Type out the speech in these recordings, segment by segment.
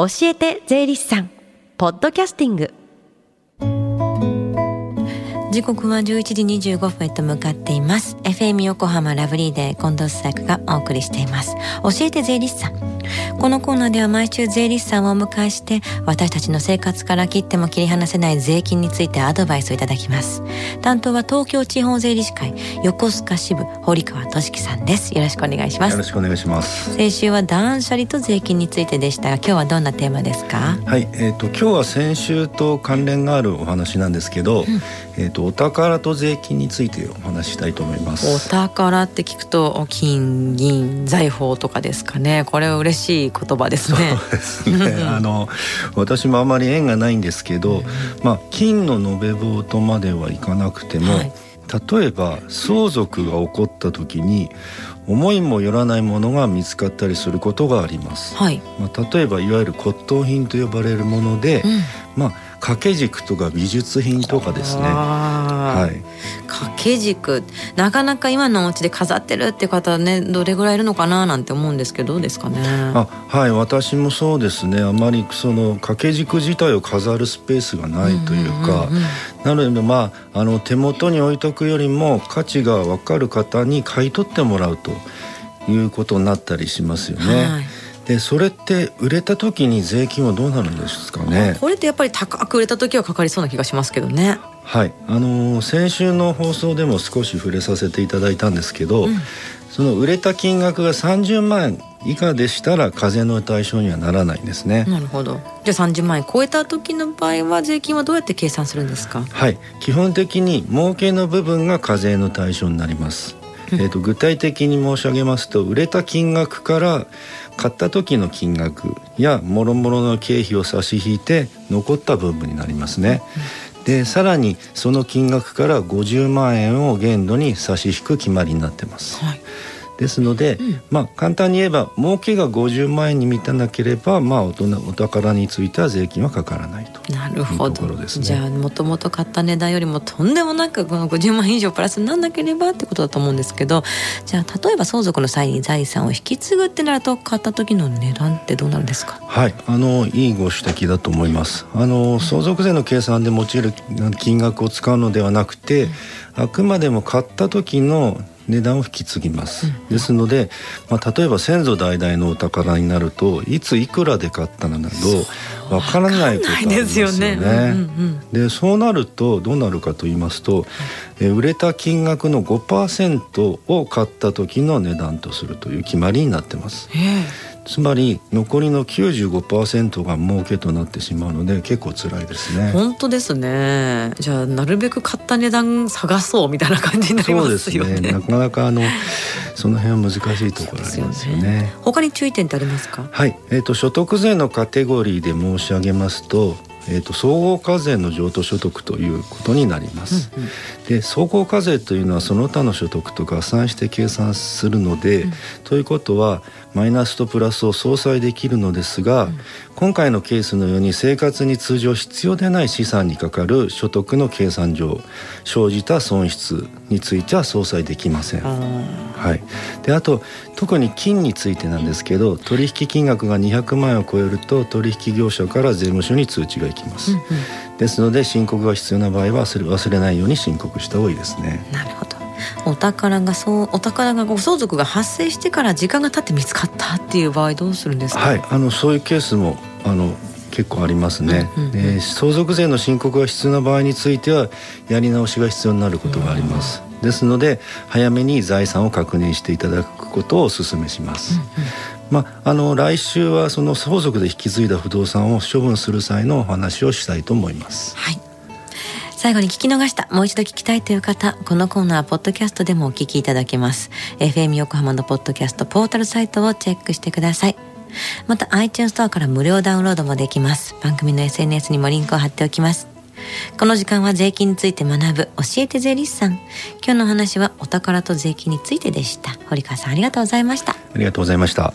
教えて税理士さん。ポッドキャスティング。時刻は11時25分へと向かっています。FM 横浜ラブリーで近藤紗友がお送りしています。教えて税理士さん。このコーナーでは毎週税理士さんをお迎えして私たちの生活から切っても切り離せない税金についてアドバイスをいただきます。担当は東京地方税理士会横須賀支部堀川俊樹さんです。よろしくお願いします。よろしくお願いします。先週は断捨離と税金についてでしたが今日はどんなテーマですか？はいえっ、ー、と今日は先週と関連があるお話なんですけど、うん、えっ、とお宝と税金についてお話したいと思います。お宝って聞くと金銀財宝とかですかね。これは嬉しい言葉ですね。そうですね。あの私もあまり縁がないんですけど、まあ、金の延べ棒とまではいかなくても、はい、例えば相続が起こった時に思いもよらないものが見つかったりすることがあります。はい、まあ、例えばいわゆる骨董品と呼ばれるもので、うん、まあ掛け軸とか美術品とかですね。はい。掛け軸なかなか今のお家で飾ってるって方ねどれぐらいいるのかななんて思うんですけどどうですかね。あはい私もそうですねあまりその掛け軸自体を飾るスペースがないというか、なのでまああの手元に置いとくよりも価値が分かる方に買い取ってもらうということになったりしますよね。はいでそれって売れた時に税金はどうなるんですかね？これってやっぱり高く売れた時はかかりそうな気がしますけどね。はい。あのー、先週の放送でも少し触れさせていただいたんですけど、うん、その売れた金額が30万円以下でしたら課税の対象にはならないんですね。なるほど。じゃあ30万円超えた時の場合は税金はどうやって計算するんですか？はい。基本的に儲けの部分が課税の対象になります えーと具体的に申し上げますと売れた金額から買った時の金額やもろもろの経費を差し引いて残った部分になりますね。でさらにその金額から50万円を限度に差し引く決まりになってます。はいですので、うん、まあ簡単に言えば儲けが50万円に満たなければまあお宝については税金はかからないとなるほど、ね、じゃあもともと買った値段よりもとんでもなくこの50万円以上プラスになんなければってことだと思うんですけどじゃあ例えば相続の際に財産を引き継ぐってなると買った時の値段ってどうなるんですか？はい。あのいいご指摘だと思います。あの相続税の計算で用いる金額を使うのではなくて、あくまでも買った時の値段を引き継ぎます、うん、ですので、まあ、例えば先祖代々のお宝になるといついくらで買ったのなどわからないことありますよね。で、そうなるとどうなるかと言いますと、え売れた金額の5%を買った時の値段とするという決まりになってます。つまり残りの95%が儲けとなってしまうので結構辛いですね。本当ですね。じゃあなるべく買った値段探そうみたいな感じになりますよね。ね。なかなかあのその辺は難しいところありますよね、ね、他に注意点ってありますか？はい。えっ、ー、と所得税のカテゴリーで申し上げますとえーと、総合課税の譲渡所得ということになります。うんうん、で総合課税というのはその他の所得と合算して計算するので、うん、ということはマイナスとプラスを相殺できるのですが、うん、今回のケースのように生活に通常必要でない資産にかかる所得の計算上生じた損失については相殺できません。はい、であと特に金についてなんですけど取引金額が200万円を超えると取引業者から税務署に通知が行きます。うんうん、ですので申告が必要な場合は忘れないように申告した方がいいですね。なるほど。お宝がそうお宝がご相続が発生してから時間が経って見つかったっていう場合どうするんですか？はい、あのそういうケースもあの結構ありますね、うんうんうん、相続税の申告が必要な場合についてはやり直しが必要になることがあります、ですので早めに財産を確認していただくことをお勧めします、うんうんまあ、あの来週はその相続で引き継いだ不動産を処分する際のお話をしたいと思います。はい最後に聞き逃した、もう一度聞きたいという方、このコーナー、ポッドキャストでもお聞きいただけます。FM 横浜のポッドキャストポータルサイトをチェックしてください。また iTunes ストアから無料ダウンロードもできます。番組の SNS にもリンクを貼っておきます。この時間は税金について学ぶ教えて税理士さん。今日の話はお宝と税金についてでした。堀川さんありがとうございました。ありがとうございました。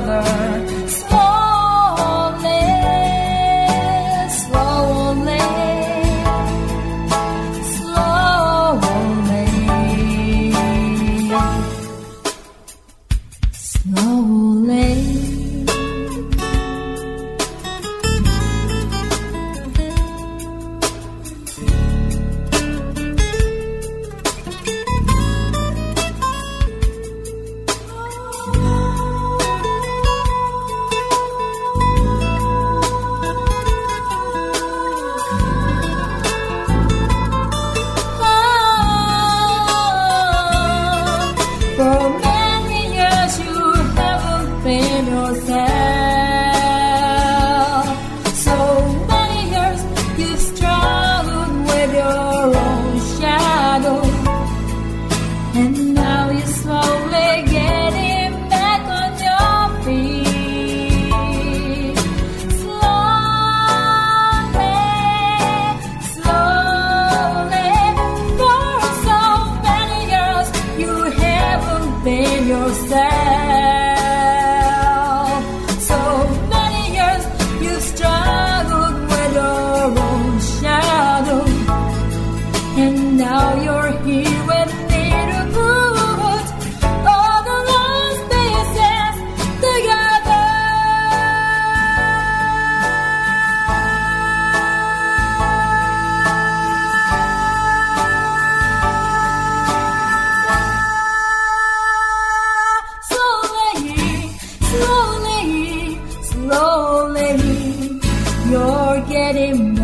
another. from getting